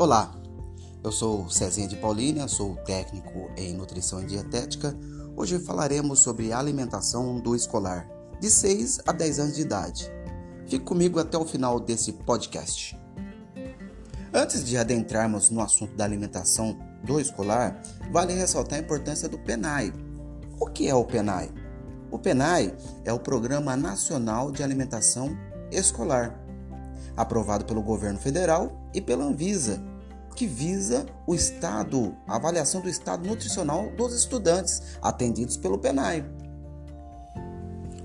Olá, eu sou Cezinha de Paulínia, sou técnico em nutrição e dietética. Hoje falaremos sobre alimentação do escolar de 6 a 10 anos de idade. Fique comigo até o final desse podcast. Antes de adentrarmos no assunto da alimentação do escolar, vale ressaltar a importância do PENAI. O que é o PENAI? O PENAI é o Programa Nacional de Alimentação Escolar aprovado pelo governo federal e pela Anvisa, que visa o estado, a avaliação do estado nutricional dos estudantes atendidos pelo PENAI.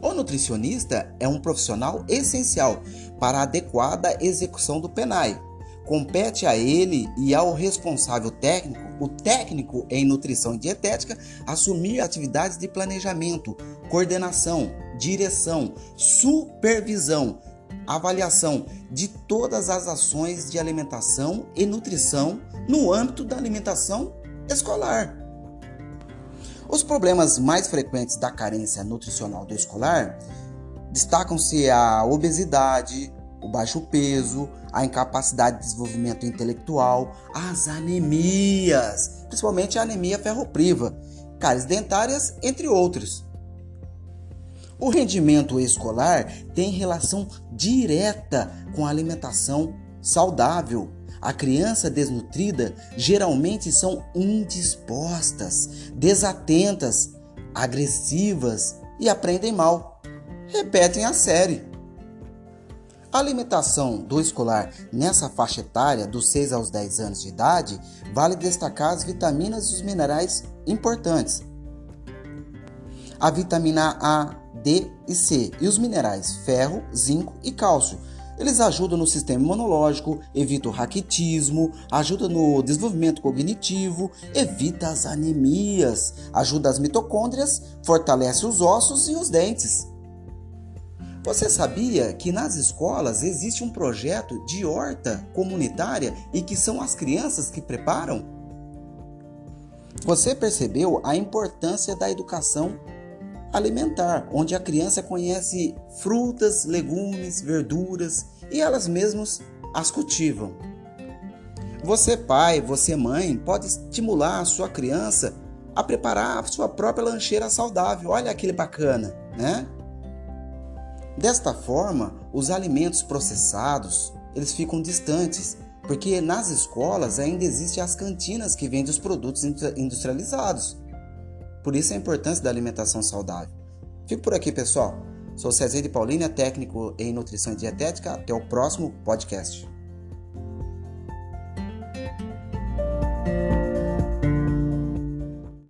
O nutricionista é um profissional essencial para a adequada execução do PENAI. Compete a ele e ao responsável técnico, o técnico em nutrição e dietética, assumir atividades de planejamento, coordenação, direção, supervisão, avaliação de todas as ações de alimentação e nutrição no âmbito da alimentação escolar. Os problemas mais frequentes da carência nutricional do escolar destacam-se a obesidade, o baixo peso, a incapacidade de desenvolvimento intelectual, as anemias, principalmente a anemia ferropriva, cáries dentárias, entre outros. O rendimento escolar tem relação direta com a alimentação saudável. A criança desnutrida geralmente são indispostas, desatentas, agressivas e aprendem mal. Repetem a série. A alimentação do escolar nessa faixa etária, dos 6 aos 10 anos de idade, vale destacar as vitaminas e os minerais importantes. A vitamina A, D e C e os minerais ferro, zinco e cálcio. Eles ajudam no sistema imunológico, evitam o raquitismo, ajudam no desenvolvimento cognitivo, evita as anemias, ajuda as mitocôndrias, fortalece os ossos e os dentes. Você sabia que nas escolas existe um projeto de horta comunitária e que são as crianças que preparam? Você percebeu a importância da educação alimentar, onde a criança conhece frutas, legumes, verduras e elas mesmas as cultivam. Você, pai, você, mãe, pode estimular a sua criança a preparar a sua própria lancheira saudável. Olha aquele bacana, né? Desta forma, os alimentos processados, eles ficam distantes, porque nas escolas ainda existem as cantinas que vendem os produtos industrializados. Por isso a importância da alimentação saudável. Fico por aqui, pessoal. Sou César de Paulínia, técnico em nutrição e dietética. Até o próximo podcast.